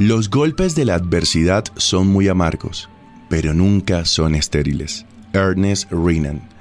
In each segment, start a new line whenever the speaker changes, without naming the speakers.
Los golpes de la adversidad son muy amargos, pero nunca son estériles. Ernest Renan.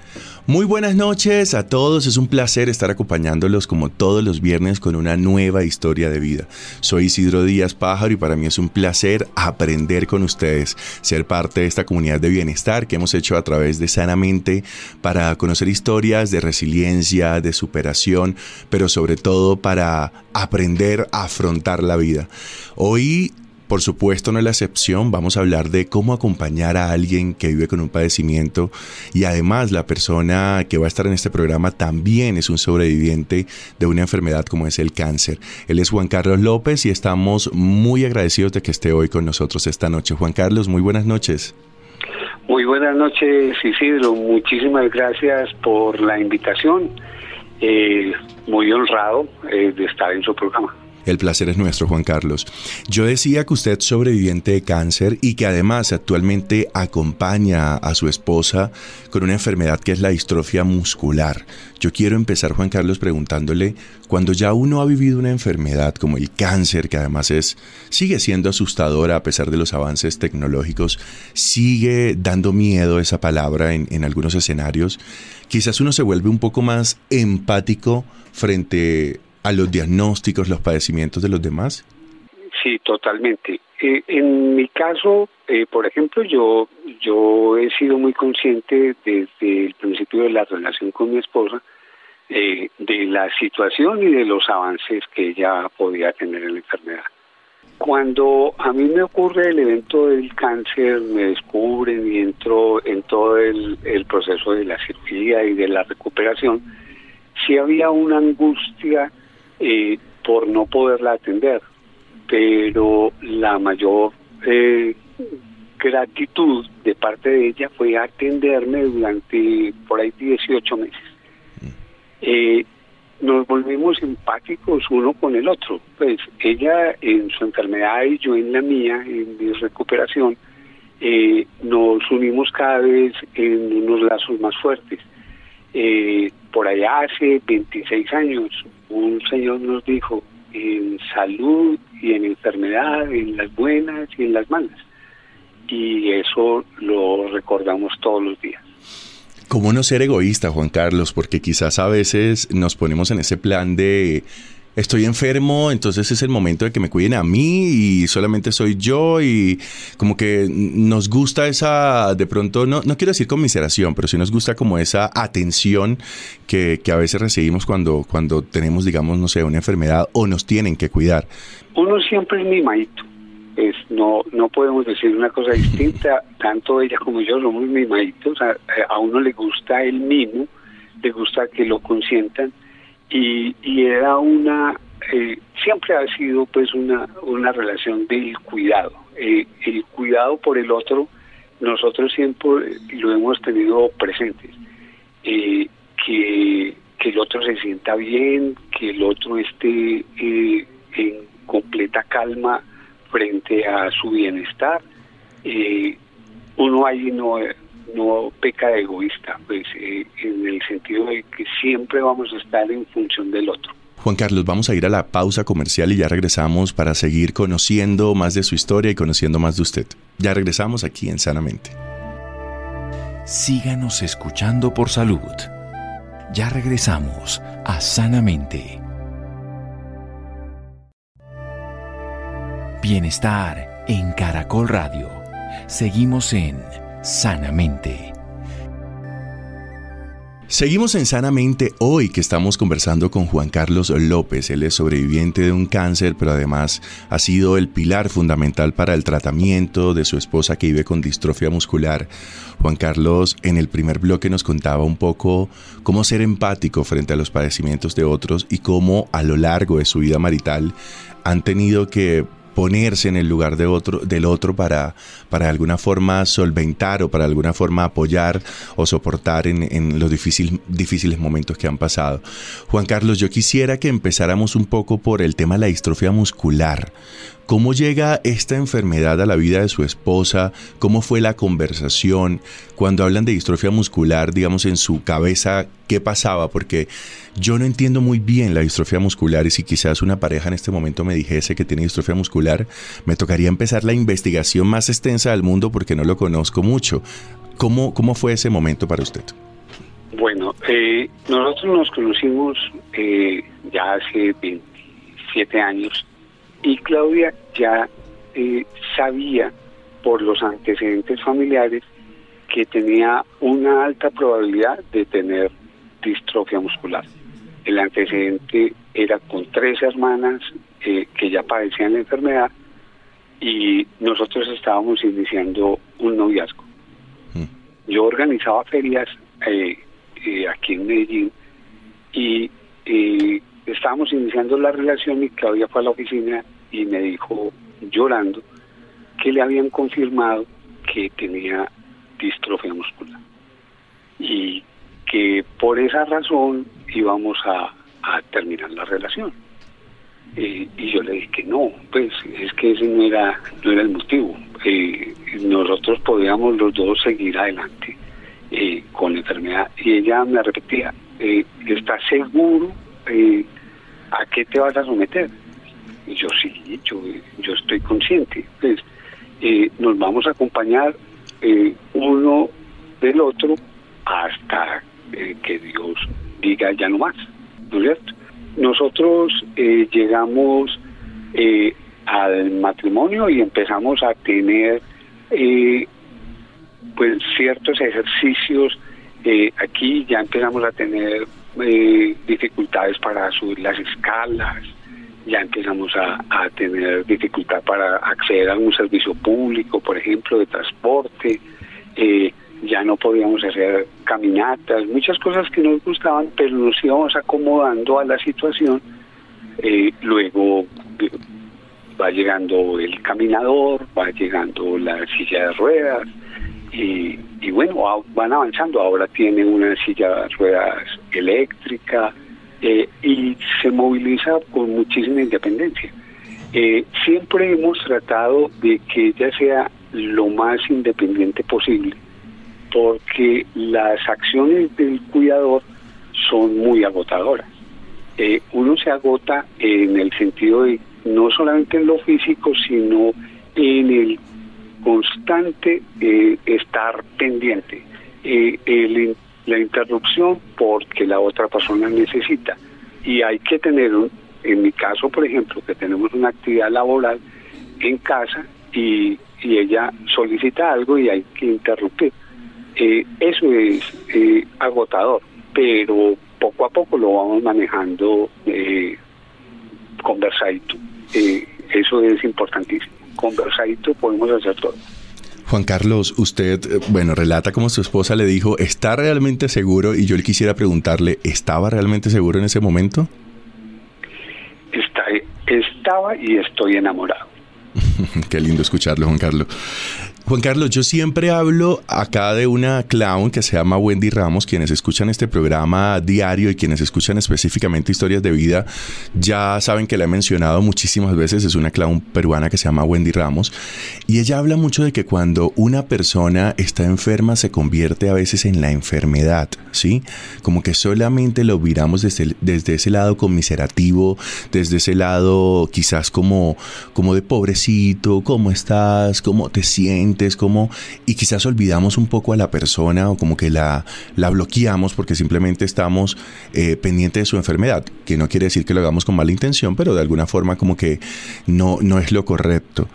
Muy buenas noches a todos, es un placer estar acompañándolos como todos los viernes con una nueva historia de vida. Soy Isidro Díaz Pájaro y para mí es un placer aprender con ustedes, ser parte de esta comunidad de bienestar que hemos hecho a través de Sanamente para conocer historias de resiliencia, de superación, pero sobre todo para aprender a afrontar la vida. Hoy por supuesto, no es la excepción. Vamos a hablar de cómo acompañar a alguien que vive con un padecimiento y además la persona que va a estar en este programa también es un sobreviviente de una enfermedad como es el cáncer. Él es Juan Carlos López y estamos muy agradecidos de que esté hoy con nosotros esta noche. Juan Carlos, muy buenas noches.
Muy buenas noches, Isidro. Muchísimas gracias por la invitación. Eh, muy honrado eh, de estar en su programa.
El placer es nuestro, Juan Carlos. Yo decía que usted es sobreviviente de cáncer y que además actualmente acompaña a su esposa con una enfermedad que es la distrofia muscular. Yo quiero empezar, Juan Carlos, preguntándole, cuando ya uno ha vivido una enfermedad como el cáncer, que además es, sigue siendo asustadora a pesar de los avances tecnológicos, sigue dando miedo esa palabra en, en algunos escenarios, quizás uno se vuelve un poco más empático frente a los diagnósticos, los padecimientos de los demás?
Sí, totalmente. Eh, en mi caso, eh, por ejemplo, yo, yo he sido muy consciente desde el principio de la relación con mi esposa eh, de la situación y de los avances que ella podía tener en la enfermedad. Cuando a mí me ocurre el evento del cáncer, me descubren y entro en todo el, el proceso de la cirugía y de la recuperación, sí había una angustia eh, por no poderla atender, pero la mayor eh, gratitud de parte de ella fue atenderme durante por ahí 18 meses. Eh, nos volvimos empáticos uno con el otro. Pues ella en su enfermedad y yo en la mía, en mi recuperación, eh, nos unimos cada vez en unos lazos más fuertes. Eh, por allá hace 26 años un señor nos dijo, en salud y en enfermedad, en las buenas y en las malas. Y eso lo recordamos todos los días.
¿Cómo no ser egoísta, Juan Carlos? Porque quizás a veces nos ponemos en ese plan de estoy enfermo, entonces es el momento de que me cuiden a mí y solamente soy yo y como que nos gusta esa, de pronto, no, no quiero decir conmiseración, pero sí nos gusta como esa atención que, que a veces recibimos cuando, cuando tenemos, digamos, no sé, una enfermedad o nos tienen que cuidar.
Uno siempre es mimadito. Es, no, no podemos decir una cosa distinta, tanto ella como yo somos mimaditos, a, a uno le gusta el mimo, le gusta que lo consientan, y, y era una eh, siempre ha sido pues una una relación del cuidado. Eh, el cuidado por el otro nosotros siempre lo hemos tenido presentes eh, que que el otro se sienta bien que el otro esté eh, en completa calma frente a su bienestar. Uno ahí no no peca de egoísta, pues eh, en el sentido de que siempre vamos a estar en función del otro.
Juan Carlos, vamos a ir a la pausa comercial y ya regresamos para seguir conociendo más de su historia y conociendo más de usted. Ya regresamos aquí en Sanamente.
Síganos escuchando por salud. Ya regresamos a Sanamente. Bienestar en Caracol Radio. Seguimos en Sanamente.
Seguimos en Sanamente hoy que estamos conversando con Juan Carlos López. Él es sobreviviente de un cáncer, pero además ha sido el pilar fundamental para el tratamiento de su esposa que vive con distrofia muscular. Juan Carlos en el primer bloque nos contaba un poco cómo ser empático frente a los padecimientos de otros y cómo a lo largo de su vida marital han tenido que ponerse en el lugar de otro, del otro para, para de alguna forma solventar o para de alguna forma apoyar o soportar en, en los difícil, difíciles momentos que han pasado. Juan Carlos, yo quisiera que empezáramos un poco por el tema de la distrofia muscular. ¿Cómo llega esta enfermedad a la vida de su esposa? ¿Cómo fue la conversación? Cuando hablan de distrofia muscular, digamos, en su cabeza, ¿qué pasaba? Porque yo no entiendo muy bien la distrofia muscular y si quizás una pareja en este momento me dijese que tiene distrofia muscular, me tocaría empezar la investigación más extensa del mundo porque no lo conozco mucho. ¿Cómo, cómo fue ese momento para usted?
Bueno, eh, nosotros nos conocimos eh, ya hace 27 años y Claudia ya eh, sabía por los antecedentes familiares que tenía una alta probabilidad de tener distrofia muscular. El antecedente era con tres hermanas eh, que ya padecían la enfermedad y nosotros estábamos iniciando un noviazgo. Yo organizaba ferias eh, aquí en Medellín y estábamos iniciando la relación y Claudia fue a la oficina y me dijo llorando que le habían confirmado que tenía distrofia muscular y que por esa razón íbamos a, terminar la relación. Eh, y yo le dije que no, pues es que ese no era, no era el motivo. Eh, nosotros podíamos los dos seguir adelante eh, con la enfermedad. Y ella me repetía, ¿estás seguro a qué te vas a someter? Yo sí, yo, yo estoy consciente. Pues, eh, nos vamos a acompañar eh, uno del otro hasta eh, que Dios diga ya no más, ¿no es cierto? Nosotros llegamos al matrimonio y empezamos a tener pues ciertos ejercicios aquí ya empezamos a tener dificultades para subir las escalas ya empezamos a, tener dificultad para acceder a un servicio público, por ejemplo, de transporte, eh, ya no podíamos hacer caminatas, muchas cosas que nos gustaban, pero nos íbamos acomodando a la situación. Eh, luego eh, va llegando el caminador, va llegando la silla de ruedas, y, y bueno, van avanzando. Ahora tiene una silla de ruedas eléctrica, eh, y se moviliza con muchísima independencia. Eh, siempre hemos tratado de que ella sea lo más independiente posible, porque las acciones del cuidador son muy agotadoras. Eh, uno se agota en el sentido de no solamente en lo físico, sino en el constante estar pendiente. el la interrupción porque la otra persona necesita. Y hay que tener, en mi caso, por ejemplo, que tenemos una actividad laboral en casa y, ella solicita algo y hay que interrumpir. Eh, eso es eh, agotador, pero poco a poco lo vamos manejando eh, conversadito. Eh, eso es importantísimo. Conversadito podemos hacer todo.
Juan Carlos, usted, eh, bueno, relata como su esposa le dijo, ¿está realmente seguro? Y yo le quisiera preguntarle, ¿estaba realmente seguro en ese momento?
estaba y estoy enamorado.
Qué lindo escucharlo, Juan Carlos. Juan Carlos, yo siempre hablo acá de una clown que se llama Wendy Ramos. Quienes escuchan este programa diario y quienes escuchan específicamente historias de vida ya saben que la he mencionado muchísimas veces. Es una clown peruana que se llama Wendy Ramos. Y ella habla mucho de que cuando una persona está enferma se convierte a veces en la enfermedad, ¿sí? Como que solamente lo miramos desde, desde ese lado conmiserativo, desde ese lado quizás como, como de pobrecito, ¿cómo estás? ¿Cómo te sientes? Como, y quizás olvidamos un poco a la persona o como que la, la bloqueamos porque simplemente estamos eh, pendientes de su enfermedad, que no quiere decir que lo hagamos con mala intención, pero de alguna forma como que no, no es lo correcto.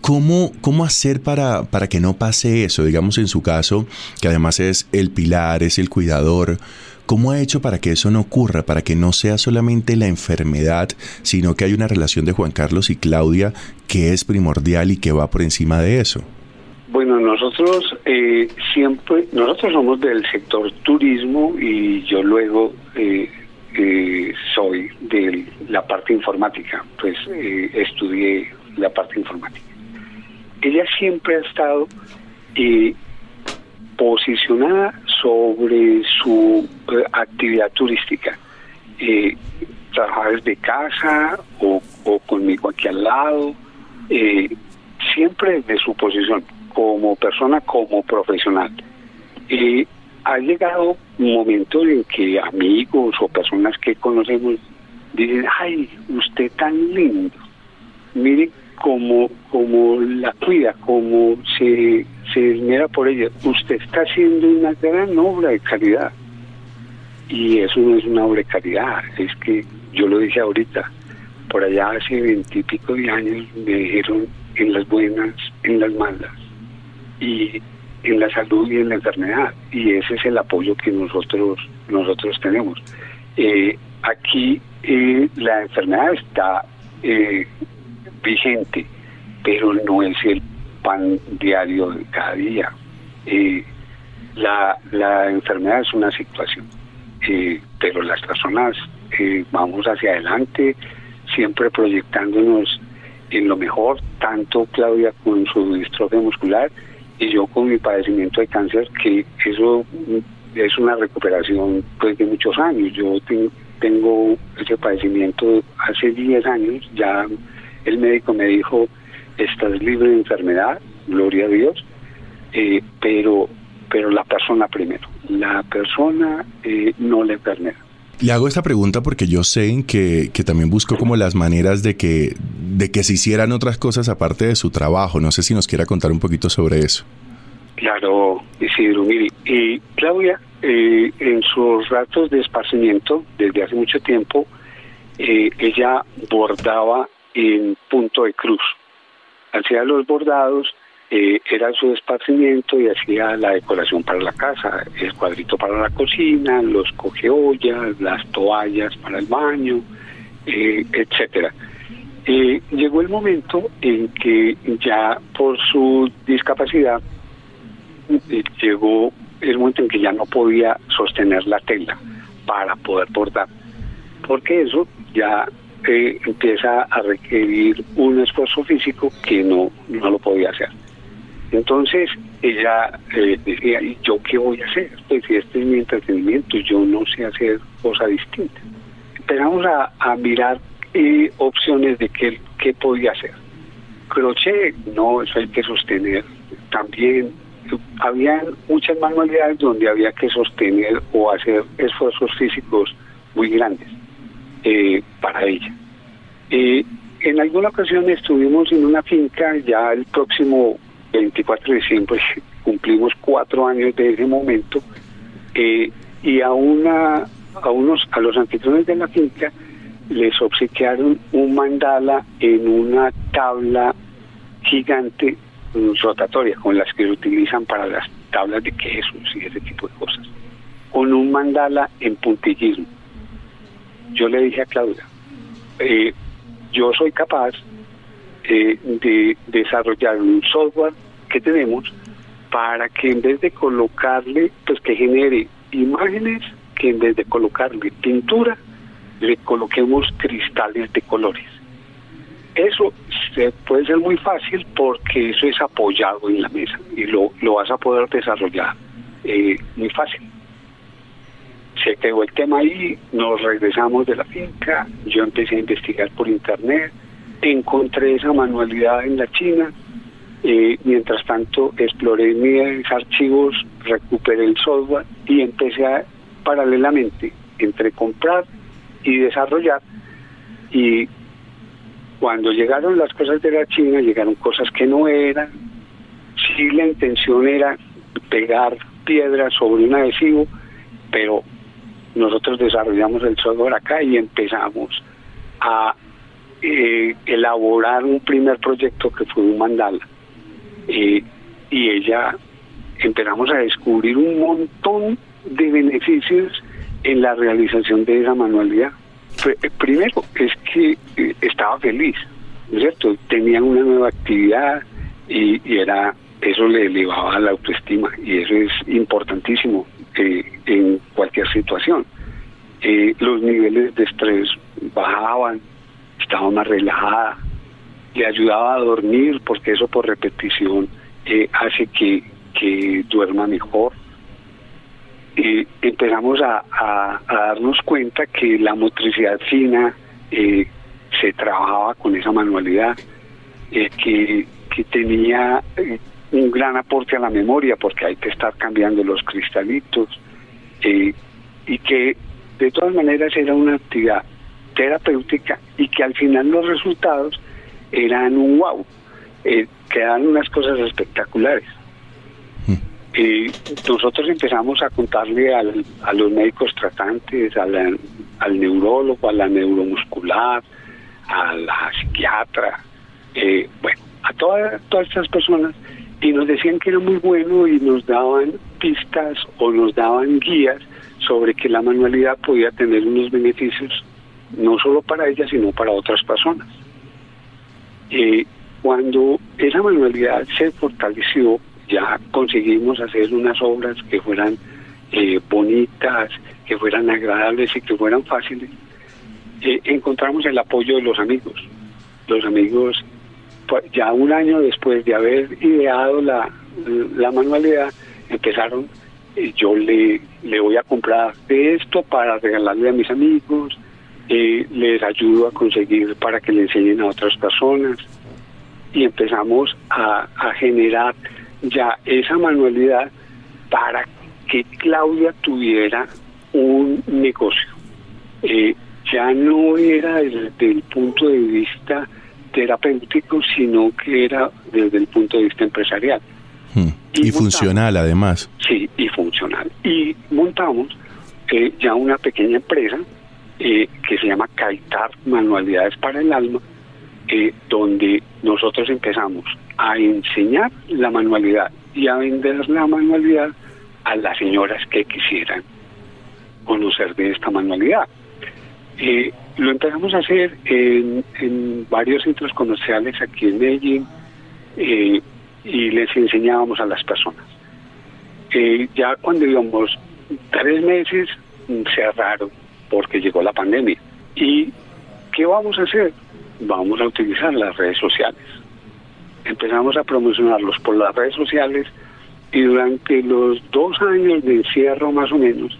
¿Cómo, ¿Cómo, hacer para, para que no pase eso? Digamos en su caso, que además es el pilar, es el cuidador. ¿Cómo ha hecho para que eso no ocurra, para que no sea solamente la enfermedad, sino que hay una relación de Juan Carlos y Claudia que es primordial y que va por encima de eso?
Bueno, nosotros eh, siempre, nosotros somos del sector turismo y yo luego eh, eh, soy de la parte informática, pues estudié la parte informática. Ella siempre ha estado posicionada sobre su actividad turística, trabajar desde casa o, o, conmigo aquí al lado, siempre de su posición como persona, como profesional. Y ha llegado un momento en que amigos o personas que conocemos dicen, ay, usted tan lindo, mire cómo, como la cuida, cómo se, se esmera por ella, usted está haciendo una gran obra de caridad. Y eso no es una obra de caridad, es que yo lo dije ahorita, por allá hace veintipico de años me dijeron en las buenas, en las malas, y en la salud y en la enfermedad y ese es el apoyo que nosotros nosotros tenemos. Eh, aquí eh, la enfermedad está eh, vigente pero no es el pan diario de cada día. La, la enfermedad es una situación pero las personas vamos hacia adelante siempre proyectándonos en lo mejor tanto Claudia con su distrofia muscular y yo con mi padecimiento de cáncer, que eso es una recuperación pues de muchos años. Yo tengo ese padecimiento hace 10 años, ya el médico me dijo, estás libre de enfermedad, gloria a Dios, eh, pero, pero la persona primero, la persona, eh, no la enfermedad.
Le hago esta pregunta porque yo sé que, que, también busco como las maneras de que, de que se hicieran otras cosas aparte de su trabajo. No sé si nos quiera contar un poquito sobre eso.
Claro, Isidro, mire, y Claudia, eh, en sus ratos de esparcimiento, desde hace mucho tiempo, eh, ella bordaba en punto de cruz. Hacía los bordados eh, era su esparcimiento y hacía la decoración para la casa, el cuadrito para la cocina, los cogeollas, las toallas para el baño, eh, etcétera. Eh, llegó el momento en que ya por su discapacidad llegó el momento en que ya no podía sostener la tela para poder bordar, porque eso ya empieza a requerir un esfuerzo físico que no, no lo podía hacer. Entonces ella eh, decía, ¿y yo qué voy a hacer? Pues si este es mi entretenimiento, yo no sé hacer cosa distinta. Empezamos a, mirar eh, opciones de qué, qué podía hacer. Crochet, no, eso hay que sostener. También había muchas manualidades donde había que sostener o hacer esfuerzos físicos muy grandes eh, para ella. en alguna ocasión estuvimos en una finca, ya el próximo 24 de diciembre cumplimos cuatro años de ese momento eh, y a una a unos a los anfitriones de la finca les obsequiaron un mandala en una tabla gigante mm, rotatoria con las que se utilizan para las tablas de quesos y ese tipo de cosas con un mandala en puntillismo. Yo le dije a Claudia eh, yo soy capaz eh, de desarrollar un software que tenemos para que en vez de colocarle, pues que genere imágenes, que en vez de colocarle pintura, le coloquemos cristales de colores. Eso este, puede ser muy fácil porque eso es apoyado en la mesa y lo, lo vas a poder desarrollar eh, muy fácil. Se quedó el tema ahí, nos regresamos de la finca, yo empecé a investigar por internet, encontré esa manualidad en la China, eh, mientras tanto exploré mis archivos, recuperé el software y empecé a, paralelamente entre comprar y desarrollar y cuando llegaron las cosas de la China, llegaron cosas que no eran. Sí, la intención era pegar piedras sobre un adhesivo, pero nosotros desarrollamos el software acá y empezamos a eh, elaborar un primer proyecto que fue un mandala. Eh, y ella empezamos a descubrir un montón de beneficios en la realización de esa manualidad. Eh, primero es que eh, estaba feliz, ¿no es cierto? Tenía una nueva actividad y, era eso le elevaba la autoestima y eso es importantísimo eh, en cualquier situación. los niveles de estrés bajaban, estaba más relajada, le ayudaba a dormir porque eso por repetición hace que, que duerma mejor. Eh, empezamos a, darnos cuenta que la motricidad fina eh, se trabajaba con esa manualidad, eh, que, que, tenía eh, un gran aporte a la memoria porque hay que estar cambiando los cristalitos y que de todas maneras era una actividad terapéutica y que al final los resultados eran un wow, quedaban unas cosas espectaculares. Y nosotros empezamos a contarle al, a los médicos tratantes, al, al neurólogo, a la neuromuscular, a la psiquiatra, eh, bueno, a todas, todas estas personas, y nos decían que era muy bueno y nos daban pistas o nos daban guías sobre que la manualidad podía tener unos beneficios no solo para ella, sino para otras personas. Eh, cuando esa manualidad se fortaleció, ya conseguimos hacer unas obras que fueran eh, bonitas, que fueran agradables y que fueran fáciles, eh, encontramos el apoyo de los amigos. Los amigos, pues, ya un año después de haber ideado la, la manualidad, empezaron, eh, yo le, le voy a comprar de esto para regalarle a mis amigos, les ayudo a conseguir para que le enseñen a otras personas y empezamos a, a generar ya esa manualidad para que Claudia tuviera un negocio. Eh, ya no era desde el punto de vista terapéutico, sino que era desde el punto de vista empresarial.
Hmm. Y, funcional además.
Sí, y funcional. Y montamos eh, ya una pequeña empresa eh, que se llama Caitar Manualidades para el Alma, donde nosotros empezamos a enseñar la manualidad y a vender la manualidad a las señoras que quisieran conocer de esta manualidad. Eh, lo empezamos a hacer en, varios centros comerciales aquí en Medellín eh, y les enseñábamos a las personas. Eh, ya cuando íbamos tres meses cerraron porque llegó la pandemia. ¿Y qué vamos a hacer? Vamos a utilizar las redes sociales empezamos a promocionarlos por las redes sociales y durante los dos años de encierro más o menos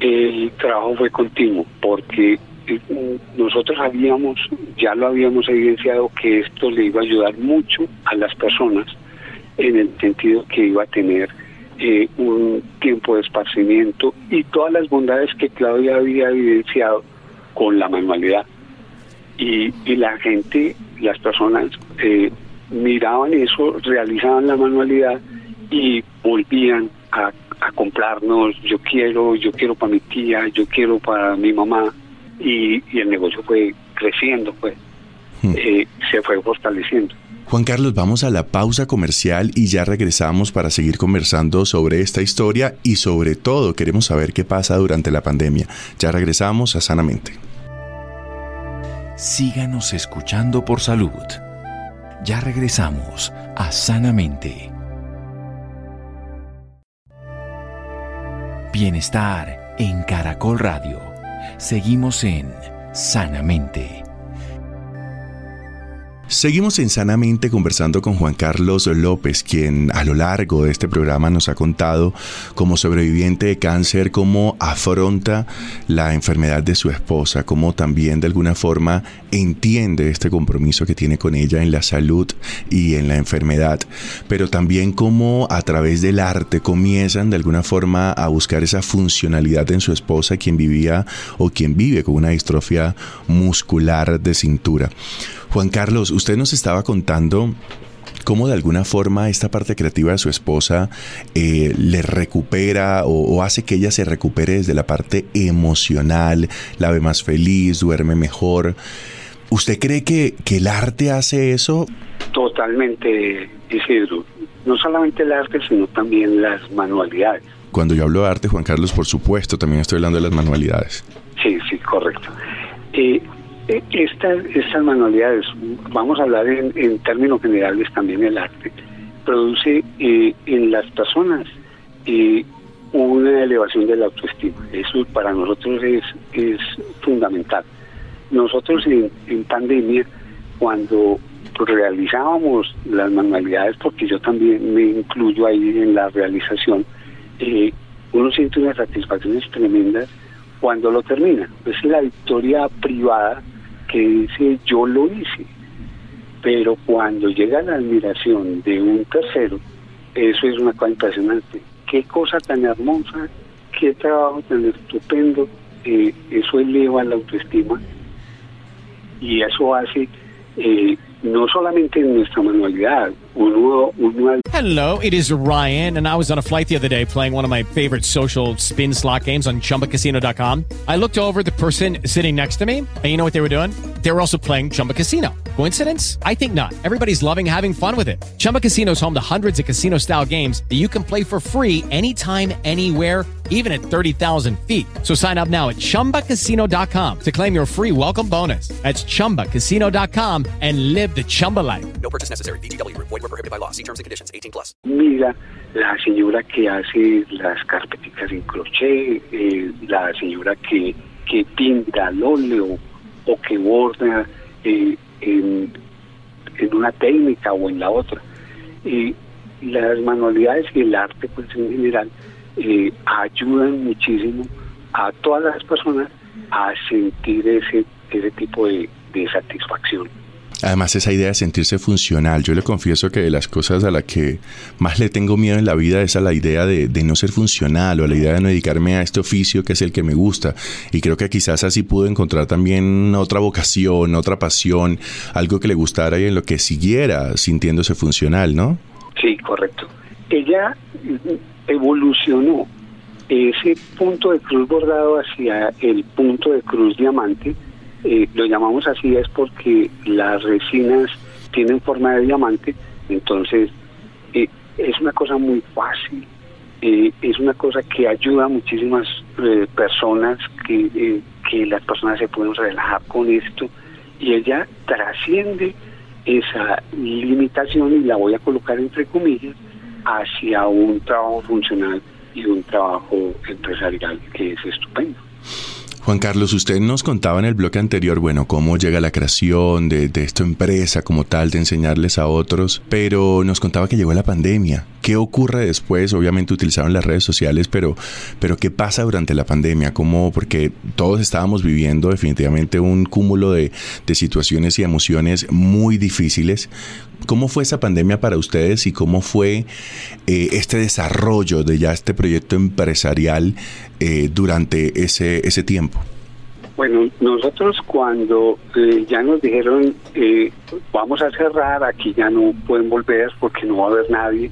el trabajo fue continuo porque eh, nosotros habíamos, ya lo habíamos evidenciado que esto le iba a ayudar mucho a las personas en el sentido que iba a tener eh, un tiempo de esparcimiento y todas las bondades que Claudia había evidenciado con la manualidad. Y, y la gente, las personas, eh, miraban eso, realizaban la manualidad y volvían a, comprarnos, yo quiero, yo quiero para mi tía, yo quiero para mi mamá, y, el negocio fue creciendo, pues, hmm. eh, se fue fortaleciendo.
Juan Carlos, vamos a la pausa comercial y ya regresamos para seguir conversando sobre esta historia y sobre todo queremos saber qué pasa durante la pandemia. Ya regresamos a Sanamente.
Síganos escuchando por salud. Ya regresamos a Sanamente. Bienestar en Caracol Radio. Seguimos en Sanamente.
Seguimos en Sanamente conversando con Juan Carlos López, quien a lo largo de este programa nos ha contado como sobreviviente de cáncer cómo afronta la enfermedad de su esposa, cómo también de alguna forma entiende este compromiso que tiene con ella en la salud y en la enfermedad, pero también cómo a través del arte comienzan de alguna forma a buscar esa funcionalidad en su esposa, quien vivía o quien vive con una distrofia muscular de cintura. Juan Carlos, usted nos estaba contando cómo de alguna forma esta parte creativa de su esposa eh, le recupera o, hace que ella se recupere desde la parte emocional, la ve más feliz, duerme mejor. ¿Usted cree que, que el arte hace eso?
Totalmente, Isidro. No solamente el arte, sino también las manualidades.
Cuando yo hablo de arte, Juan Carlos, por supuesto, también estoy hablando de las manualidades.
Sí, sí, correcto. Eh, eh, estas, estas manualidades, vamos a hablar en, términos generales también el arte, produce eh, en las personas eh, una elevación de la autoestima. Eso para nosotros es, es fundamental. Nosotros en, pandemia, cuando realizábamos las manualidades, porque yo también me incluyo ahí en la realización, uno siente unas satisfacciones tremendas cuando lo termina. Es la victoria privada que dice yo lo hice, pero cuando llega la admiración de un tercero, eso es una cosa impresionante. Qué cosa tan hermosa, qué trabajo tan estupendo, eh, eso eleva la autoestima y eso hace eh, no solamente en nuestra manualidad, uno, uno...
Hello, it is Ryan, and I was on a flight the other day playing one of my favorite social spin slot games on ChumbaCasino.com. I looked over the person sitting next to me, and you know what they were doing? They were also playing Chumba Casino. Coincidence? I think not. Everybody's loving having fun with it. Chumba Casino is home to hundreds of casino-style games that you can play for free anytime, anywhere even at 30,000 feet. So sign up now at ChumbaCasino.com to claim your free welcome bonus. That's ChumbaCasino.com and live the Chumba life. No purchase necessary. BGW. Void were prohibited by law. See terms and conditions. 18 plus.
Mira, la señora que hace las carpeticas en crochet, eh, la señora que, que pinta al óleo o que borda eh, en, en una técnica o en la otra. Y las manualidades y el arte, pues en general, eh, ayudan muchísimo a todas las personas a sentir ese, ese tipo de, satisfacción.
Además, esa idea de sentirse funcional. Yo le confieso que de las cosas a las que más le tengo miedo en la vida es a la idea de, no ser funcional o a la idea de no dedicarme a este oficio que es el que me gusta. Y creo que quizás así pudo encontrar también otra vocación, otra pasión, algo que le gustara y en lo que siguiera sintiéndose funcional, ¿no?
Sí, correcto. Ella evolucionó ese punto de cruz bordado hacia el punto de cruz diamante, eh, lo llamamos así es porque las resinas tienen forma de diamante, entonces eh, es una cosa muy fácil, eh, es una cosa que ayuda a muchísimas personas, que, que las personas se pueden relajar con esto y ella trasciende esa limitación y la voy a colocar entre comillas hacia un trabajo funcional y un trabajo empresarial que es estupendo.
Juan Carlos, usted nos contaba en el bloque anterior, bueno, cómo llega la creación de, esta empresa como tal, de enseñarles a otros, pero nos contaba que llegó la pandemia. ¿Qué ocurre después? Obviamente utilizaron las redes sociales, pero, pero ¿qué pasa durante la pandemia? ¿Cómo? Porque todos estábamos viviendo definitivamente un cúmulo de, de situaciones y emociones muy difíciles. ¿Cómo fue esa pandemia para ustedes y cómo fue eh, este desarrollo de ya este proyecto empresarial eh, durante ese, ese tiempo?
Bueno, nosotros cuando eh, ya nos dijeron vamos a cerrar, aquí ya no pueden volver porque no va a haber nadie,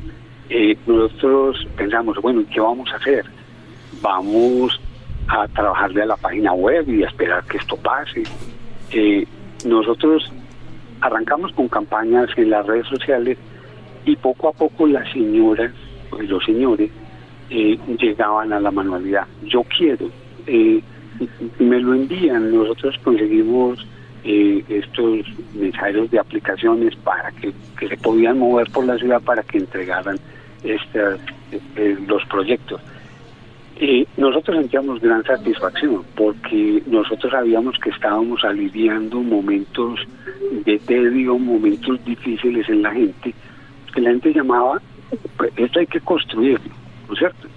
nosotros pensamos, bueno, ¿qué vamos a hacer? Vamos a trabajarle a la página web y a esperar que esto pase. nosotros arrancamos con campañas en las redes sociales y poco a poco las señoras y pues, los señores eh, llegaban a la manualidad. Yo quiero, eh, me lo envían, nosotros conseguimos eh, estos mensajeros de aplicaciones para que, se podían mover por la ciudad para que entregaran estas, los proyectos. Eh, nosotros sentíamos gran satisfacción porque nosotros sabíamos que estábamos aliviando momentos de tedio, momentos difíciles en la gente. Que la gente llamaba, pues, esto hay que construirlo, ¿no es cierto?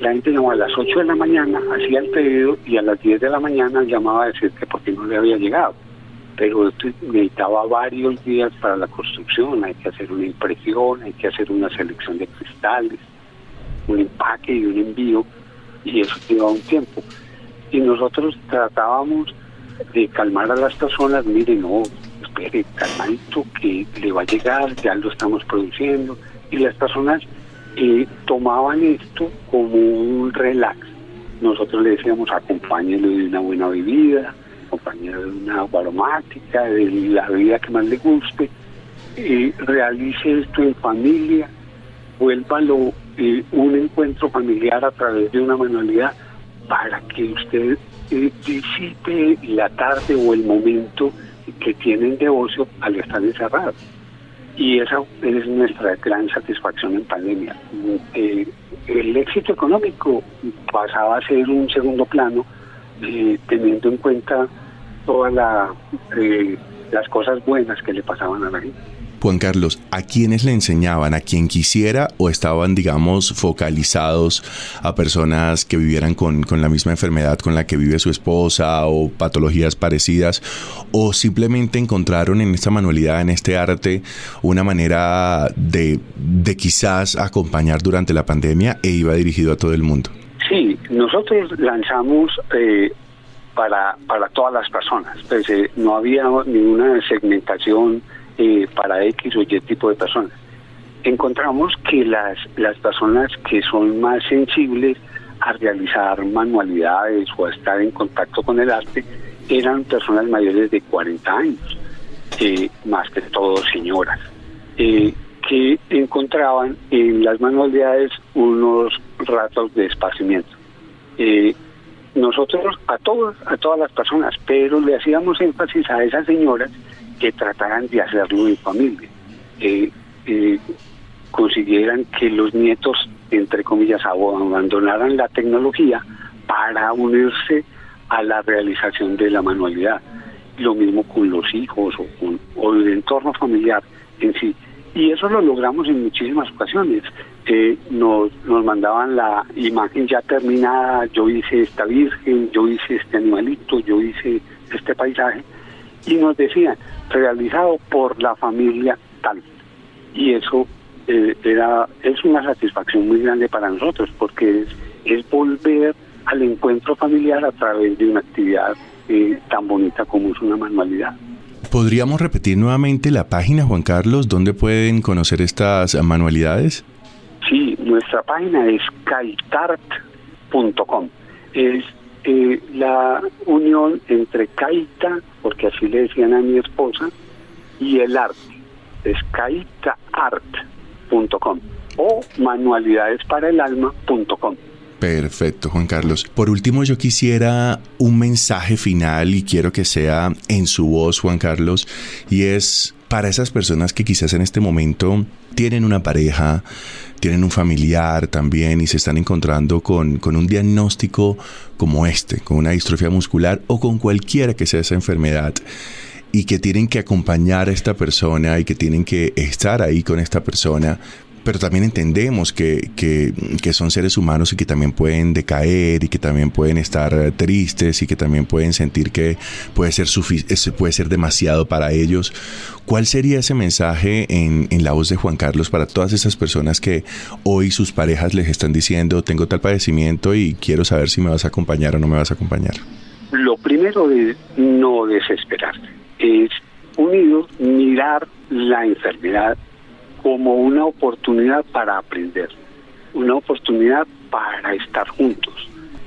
La gente llamaba a las 8 de la mañana, hacía el pedido y a las 10 de la mañana llamaba a decir que porque no le había llegado. Pero esto necesitaba varios días para la construcción, hay que hacer una impresión, hay que hacer una selección de cristales, un empaque y un envío, y eso lleva un tiempo. Y nosotros tratábamos de calmar a las personas, mire, no, espere, calmadito, que le va a llegar, ya lo estamos produciendo, y las personas eh, tomaban esto como un relax. Nosotros le decíamos, acompáñelo de una buena bebida, acompáñelo de una agua aromática, de la bebida que más le guste, eh, realice esto en familia, vuélvalo eh, un encuentro familiar a través de una manualidad para que usted eh, disipe la tarde o el momento que tienen de ocio al estar encerrados. Y esa es nuestra gran satisfacción en pandemia. Eh, el éxito económico pasaba a ser un segundo plano, teniendo en cuenta todas la, las cosas buenas que le pasaban a la gente.
Juan Carlos, ¿a quiénes le enseñaban? ¿A quien quisiera o estaban, digamos, focalizados a personas que vivieran con, con, la misma enfermedad con la que vive su esposa o patologías parecidas? ¿O simplemente encontraron en esta manualidad, en este arte, una manera de, de quizás acompañar durante la pandemia e iba dirigido a todo el mundo?
Sí, nosotros lanzamos... Eh, para, para todas las personas. Pues, eh, no había ninguna segmentación eh, para X o Y tipo de personas. Encontramos que las, las personas que son más sensibles a realizar manualidades o a estar en contacto con el arte eran personas mayores de 40 años, eh, más que todo señoras, eh, que encontraban en las manualidades unos ratos de esparcimiento. Eh, nosotros a todos, a todas las personas, pero le hacíamos énfasis a esas señoras que trataran de hacerlo en familia, eh, consiguieran que los nietos, entre comillas, abandonaran la tecnología para unirse a la realización de la manualidad. Lo mismo con los hijos o, con, el entorno familiar en sí. Y eso lo logramos en muchísimas ocasiones. Eh, nos, nos mandaban la imagen ya terminada, yo hice esta virgen, yo hice este animalito, yo hice este paisaje, y nos decían, realizado por la familia tal. Y eso eh, era es una satisfacción muy grande para nosotros, porque es, es volver al encuentro familiar a través de una actividad eh, tan bonita como es una manualidad.
¿Podríamos repetir nuevamente la página, Juan Carlos, donde pueden conocer estas manualidades?
Sí, nuestra página es kaitart.com. Es eh, la unión entre Kaita, porque así le decían a mi esposa, y el arte. Es kaitaart.com o manualidadesparaelalma.com.
Perfecto, Juan Carlos. Por último, yo quisiera un mensaje final y quiero que sea en su voz, Juan Carlos, y es para esas personas que quizás en este momento tienen una pareja, tienen un familiar también y se están encontrando con, con, un diagnóstico como este, con una distrofia muscular o con cualquiera que sea esa enfermedad y que tienen que acompañar a esta persona y que tienen que estar ahí con esta persona, pero también entendemos que, que, que, son seres humanos y que también pueden decaer y que también pueden estar tristes y que también pueden sentir que puede ser, puede ser demasiado para ellos. ¿Cuál sería ese mensaje en, en la voz de Juan Carlos para todas esas personas que hoy sus parejas les están diciendo, tengo tal padecimiento y quiero saber si me vas a acompañar o no me vas a acompañar?
Lo primero es no desesperarse, es unido mirar la enfermedad como una oportunidad para aprender, una oportunidad para estar juntos.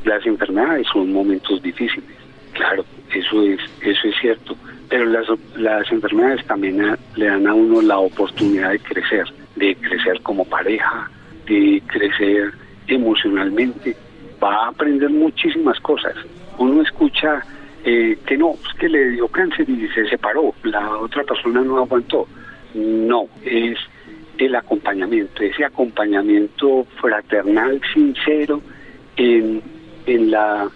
Las enfermedades son momentos difíciles, claro, eso es, eso es cierto, pero las, las enfermedades también le dan a uno la oportunidad de crecer, de crecer como pareja, de crecer emocionalmente, va a aprender muchísimas cosas. Uno escucha eh, que no, es que le dio cáncer y se separó, la otra persona no aguantó. No, es el acompañamiento, ese acompañamiento fraternal, sincero, en, en, la,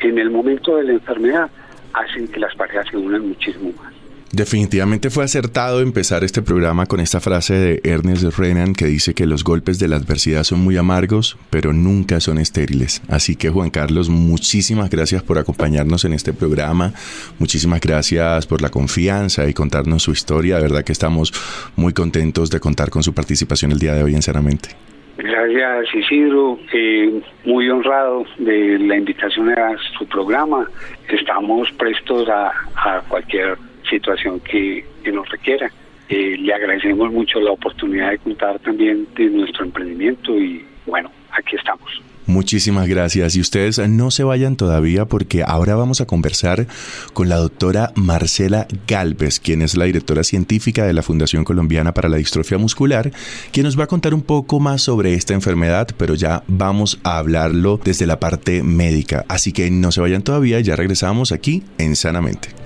en el momento de la enfermedad hacen que las parejas se unan muchísimo más.
Definitivamente fue acertado empezar este programa con esta frase de Ernest Renan que dice que los golpes de la adversidad son muy amargos, pero nunca son estériles. Así que Juan Carlos, muchísimas gracias por acompañarnos en este programa, muchísimas gracias por la confianza y contarnos su historia. De verdad que estamos muy contentos de contar con su participación el día de hoy en Sanamente.
Gracias Isidro, eh, muy honrado de la invitación a su programa. Estamos prestos a, a cualquier situación que, nos requiera. Eh, le agradecemos mucho la oportunidad de contar también de nuestro emprendimiento y bueno, aquí estamos.
Muchísimas gracias y ustedes no se vayan todavía porque ahora vamos a conversar con la doctora Marcela Galvez, quien es la directora científica de la Fundación Colombiana para la Distrofia Muscular, quien nos va a contar un poco más sobre esta enfermedad, pero ya vamos a hablarlo desde la parte médica. Así que no se vayan todavía, ya regresamos aquí en Sanamente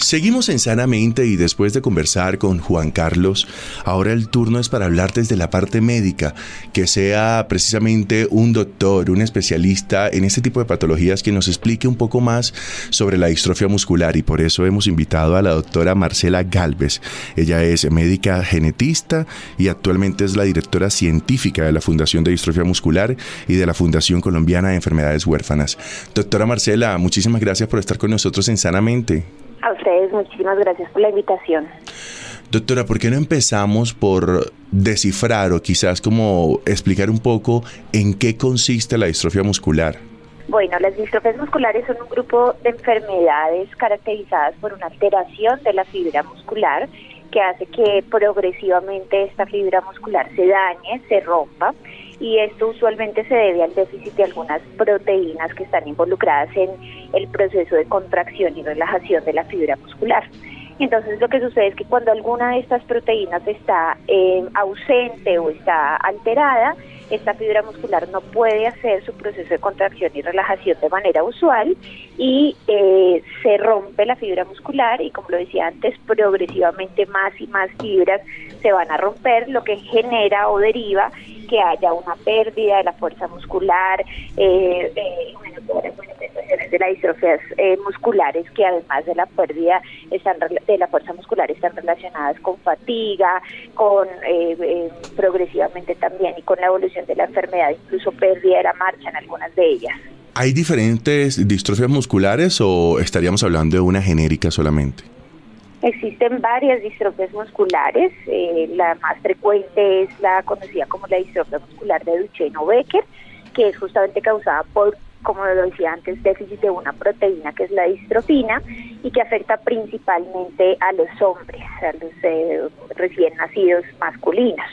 Seguimos en Sanamente y después de conversar con Juan Carlos, ahora el turno es para hablar desde la parte médica, que sea precisamente un doctor, un especialista en este tipo de patologías que nos explique un poco más sobre la distrofia muscular y por eso hemos invitado a la doctora Marcela Galvez. Ella es médica genetista y actualmente es la directora científica de la Fundación de Distrofia Muscular y de la Fundación Colombiana de Enfermedades Huérfanas. Doctora Marcela, muchísimas gracias por estar con nosotros en Sanamente.
A ustedes muchísimas gracias por la invitación.
Doctora, ¿por qué no empezamos por descifrar o quizás como explicar un poco en qué consiste la distrofia muscular?
Bueno, las distrofias musculares son un grupo de enfermedades caracterizadas por una alteración de la fibra muscular que hace que progresivamente esta fibra muscular se dañe, se rompa y esto usualmente se debe al déficit de algunas proteínas que están involucradas en el proceso de contracción y relajación de la fibra muscular. Entonces lo que sucede es que cuando alguna de estas proteínas está eh, ausente o está alterada, esta fibra muscular no puede hacer su proceso de contracción y relajación de manera usual y eh, se rompe la fibra muscular y como lo decía antes, progresivamente más y más fibras se van a romper, lo que genera o deriva que haya una pérdida de la fuerza muscular, eh, eh, bueno, manifestaciones de las distrofias eh, musculares que además de la pérdida están, de la fuerza muscular están relacionadas con fatiga, con eh, progresivamente también y con la evolución de la enfermedad, incluso pérdida de la marcha en algunas de ellas.
¿Hay diferentes distrofias musculares o estaríamos hablando de una genérica solamente?
Existen varias distrofias musculares, eh, la más frecuente es la conocida como la distrofia muscular de Duchenne-Becker, que es justamente causada por, como lo decía antes, déficit de una proteína que es la distrofina y que afecta principalmente a los hombres, a los eh, recién nacidos masculinos.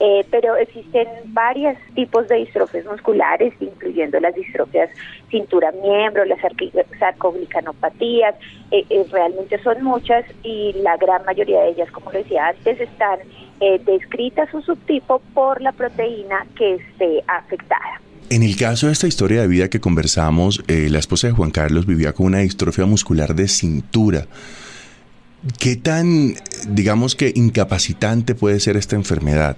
Eh, pero existen varios tipos de distrofias musculares, incluyendo las distrofias cintura-miembro, las sarcoglicanopatías, eh, eh, realmente son muchas y la gran mayoría de ellas, como decía antes, están descritas su subtipo por la proteína que esté afectada.
En el caso de esta historia de vida que conversamos, la esposa de Juan Carlos vivía con una distrofia muscular de cintura. ¿Qué tan, digamos que, incapacitante puede ser esta enfermedad?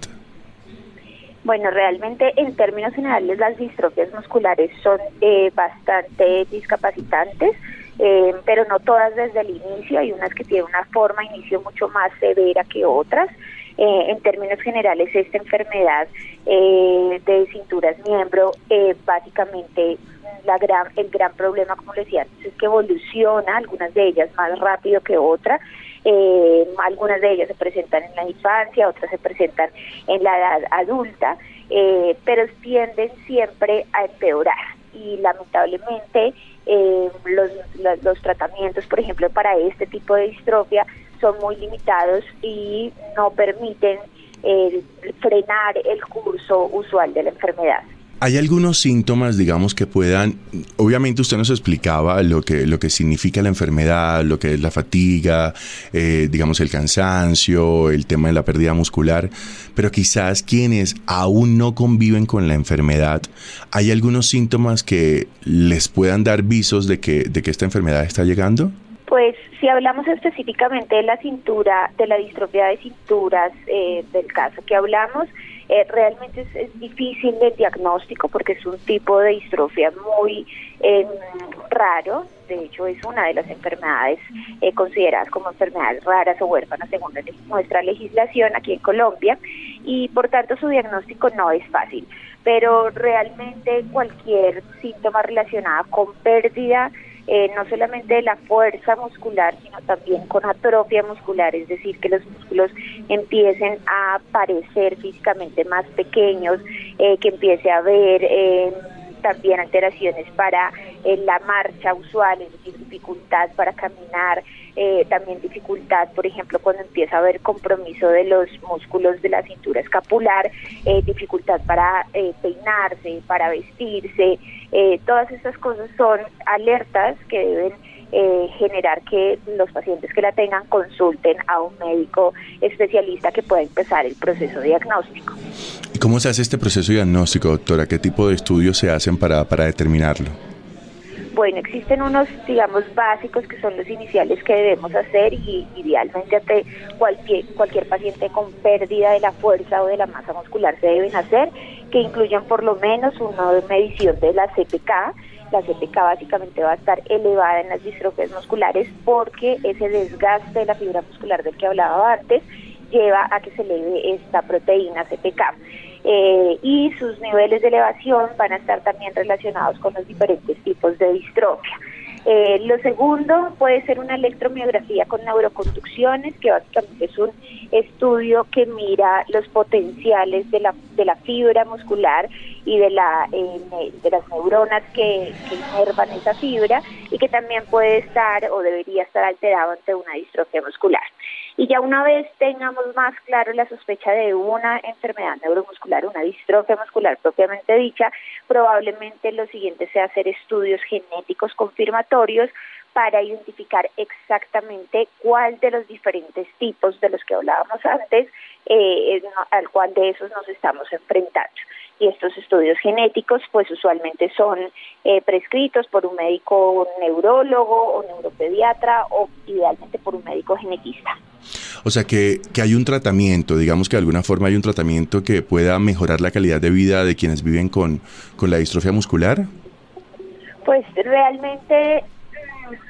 Bueno, realmente en términos generales las distrofias musculares son eh, bastante discapacitantes, eh, pero no todas desde el inicio. Hay unas que tienen una forma inicio mucho más severa que otras. Eh, en términos generales, esta enfermedad de cinturas miembro, básicamente la gran, el gran problema, como decía antes, es que evoluciona, algunas de ellas más rápido que otras. Eh, algunas de ellas se presentan en la infancia, otras se presentan en la edad adulta, eh, pero tienden siempre a empeorar y lamentablemente eh, los, los, tratamientos, por ejemplo, para este tipo de distrofia son muy limitados y no permiten frenar el curso usual de la enfermedad.
Hay algunos síntomas, digamos, que puedan, obviamente usted nos explicaba lo que, lo que significa la enfermedad, lo que es la fatiga, eh, digamos, el cansancio, el tema de la pérdida muscular, pero quizás quienes aún no conviven con la enfermedad, ¿hay algunos síntomas que les puedan dar visos de que, de que esta enfermedad está llegando?
Pues si hablamos específicamente de la cintura, de la distrofia de cinturas, eh, del caso que hablamos, eh, realmente es, difícil el diagnóstico porque es un tipo de distrofia muy em, raro. De hecho, es una de las enfermedades eh, consideradas como enfermedades raras o huérfanas según nuestra legislación aquí en Colombia y por tanto su diagnóstico no es fácil. Pero realmente cualquier síntoma relacionado con pérdida eh, no solamente de la fuerza muscular, sino también con atrofia muscular, es decir, que los músculos empiecen a parecer físicamente más pequeños, eh, que empiece a haber eh, también alteraciones para la marcha usual, es decir, dificultad para caminar, también dificultad, por ejemplo, cuando empieza a haber compromiso de los músculos de la cintura escapular, dificultad para peinarse, para vestirse, eh, todas estas cosas son alertas que deben eh, generar que los pacientes que la tengan consulten a un médico especialista que pueda empezar el proceso diagnóstico.
¿Y cómo se hace este proceso diagnóstico, doctora? ¿Qué tipo de estudios se hacen para, para determinarlo?
Bueno, existen unos, digamos, básicos que son los iniciales que debemos hacer y idealmente ante cualquier, cualquier paciente con pérdida de la fuerza o de la masa muscular se deben hacer, que incluyan por lo menos una medición de la CPK. La CPK básicamente va a estar elevada en las distrofias musculares porque ese desgaste de la fibra muscular del que hablaba antes lleva a que se eleve esta proteína CPK. Eh, y sus niveles de elevación van a estar también relacionados con los diferentes tipos de distrofia. Eh, lo segundo puede ser una electromiografía con neuroconducciones, que básicamente es un estudio que mira los potenciales de la, de la fibra muscular y de, la, eh, de las neuronas que, que inervan esa fibra y que también puede estar o debería estar alterado ante una distrofia muscular. Y ya una vez tengamos más claro la sospecha de una enfermedad neuromuscular, una distrofia muscular propiamente dicha, probablemente lo siguiente sea hacer estudios genéticos confirmatorios para identificar exactamente cuál de los diferentes tipos de los que hablábamos antes, eh, al cual de esos nos estamos enfrentando y estos estudios genéticos pues usualmente son eh, prescritos por un médico neurólogo o neuropediatra o idealmente por un médico genetista.
O sea que, que hay un tratamiento, digamos que de alguna forma hay un tratamiento que pueda mejorar la calidad de vida de quienes viven con, con la distrofia muscular.
Pues realmente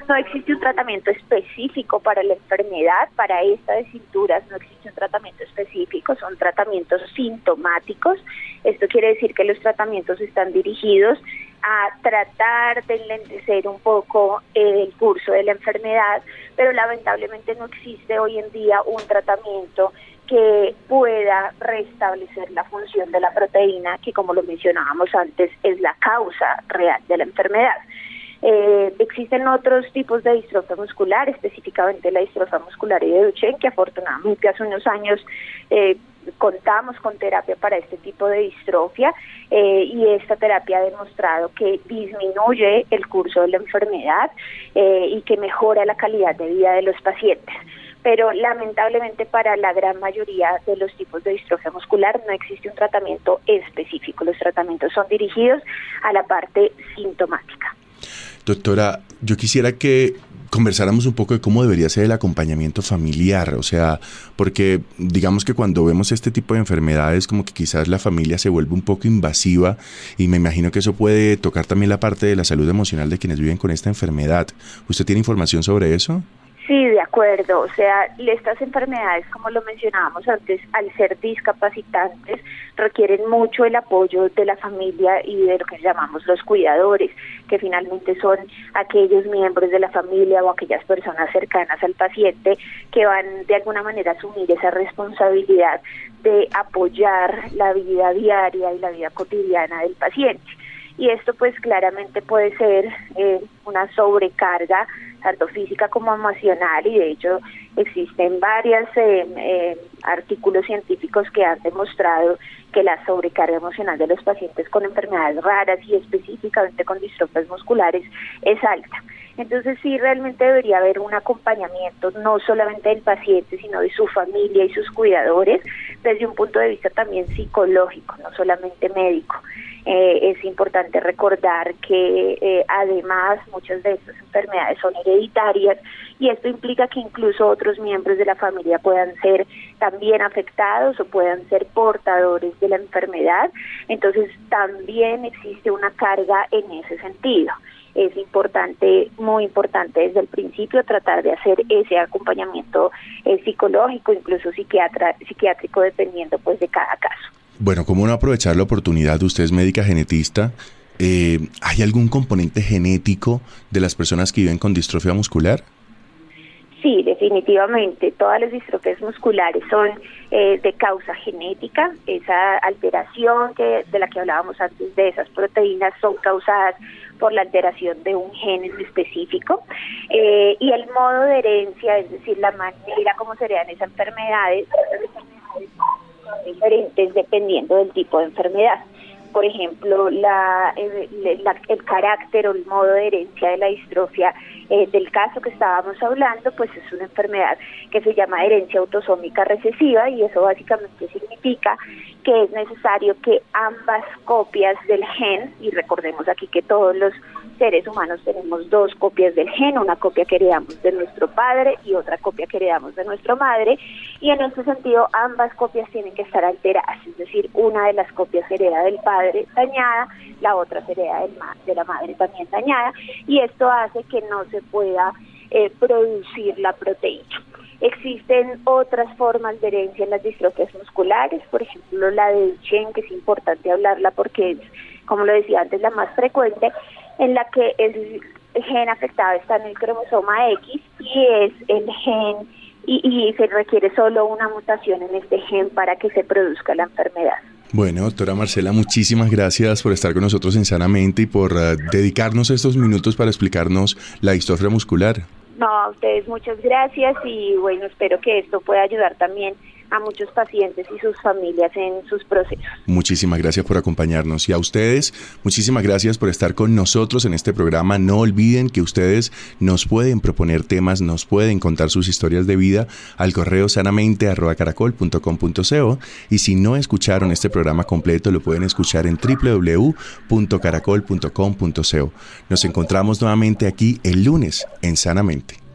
no existe un tratamiento específico para la enfermedad, para esta de cinturas no existe un tratamiento específico, son tratamientos sintomáticos. Esto quiere decir que los tratamientos están dirigidos a tratar de enlentecer un poco el curso de la enfermedad, pero lamentablemente no existe hoy en día un tratamiento que pueda restablecer la función de la proteína, que como lo mencionábamos antes es la causa real de la enfermedad. Eh, existen otros tipos de distrofia muscular, específicamente la distrofia muscular y de Duchenne, que afortunadamente hace unos años eh, contamos con terapia para este tipo de distrofia eh, y esta terapia ha demostrado que disminuye el curso de la enfermedad y que mejora la calidad de vida de los pacientes pero lamentablemente para la gran mayoría de los tipos de distrofia muscular no existe un tratamiento específico. Los tratamientos son dirigidos a la parte sintomática.
Doctora, yo quisiera que conversáramos un poco de cómo debería ser el acompañamiento familiar, o sea, porque digamos que cuando vemos este tipo de enfermedades como que quizás la familia se vuelve un poco invasiva y me imagino que eso puede tocar también la parte de la salud emocional de quienes viven con esta enfermedad. ¿Usted tiene información sobre eso?
Sí, de acuerdo. O sea, estas enfermedades, como lo mencionábamos antes, al ser discapacitantes, requieren mucho el apoyo de la familia y de lo que llamamos los cuidadores, que finalmente son aquellos miembros de la familia o aquellas personas cercanas al paciente que van de alguna manera a asumir esa responsabilidad de apoyar la vida diaria y la vida cotidiana del paciente y esto pues claramente puede ser eh, una sobrecarga tanto física como emocional y de hecho existen varios eh, eh, artículos científicos que han demostrado que la sobrecarga emocional de los pacientes con enfermedades raras y específicamente con distrofias musculares es alta. Entonces sí realmente debería haber un acompañamiento no solamente del paciente, sino de su familia y sus cuidadores desde un punto de vista también psicológico, no solamente médico. Eh, es importante recordar que eh, además muchas de estas enfermedades son hereditarias y esto implica que incluso otros miembros de la familia puedan ser también afectados o puedan ser portadores de la enfermedad. Entonces también existe una carga en ese sentido es importante, muy importante desde el principio tratar de hacer ese acompañamiento eh, psicológico, incluso psiquiátrico, dependiendo pues de cada caso.
Bueno, ¿cómo no aprovechar la oportunidad? Usted es médica genetista. Eh, ¿Hay algún componente genético de las personas que viven con distrofia muscular?
Sí, definitivamente. Todas las distrofias musculares son eh, de causa genética. Esa alteración que de la que hablábamos antes de esas proteínas son causadas por la alteración de un gen específico. Eh, y el modo de herencia, es decir, la manera como se heredan esas enfermedades, son diferentes dependiendo del tipo de enfermedad. Por ejemplo, la, el, el carácter o el modo de herencia de la distrofia eh, del caso que estábamos hablando, pues es una enfermedad que se llama herencia autosómica recesiva y eso básicamente significa que es necesario que ambas copias del gen, y recordemos aquí que todos los seres humanos tenemos dos copias del gen, una copia que heredamos de nuestro padre y otra copia que heredamos de nuestra madre, y en ese sentido ambas copias tienen que estar alteradas, es decir, una de las copias hereda del padre dañada, la otra se hereda de la madre también dañada, y esto hace que no se pueda eh, producir la proteína. Existen otras formas de herencia en las distrofias musculares, por ejemplo la de Duchenne, que es importante hablarla porque es, como lo decía antes, la más frecuente, en la que el gen afectado está en el cromosoma X y es el gen y, y se requiere solo una mutación en este gen para que se produzca la enfermedad.
Bueno, doctora Marcela, muchísimas gracias por estar con nosotros en Sanamente y por uh, dedicarnos estos minutos para explicarnos la distrofia muscular.
No, a ustedes muchas gracias y bueno, espero que esto pueda ayudar también a muchos pacientes y sus familias en sus procesos.
Muchísimas gracias por acompañarnos y a ustedes, muchísimas gracias por estar con nosotros en este programa. No olviden que ustedes nos pueden proponer temas, nos pueden contar sus historias de vida al correo sanamente caracol.com.co y si no escucharon este programa completo lo pueden escuchar en www.caracol.com.co. Nos encontramos nuevamente aquí el lunes en Sanamente.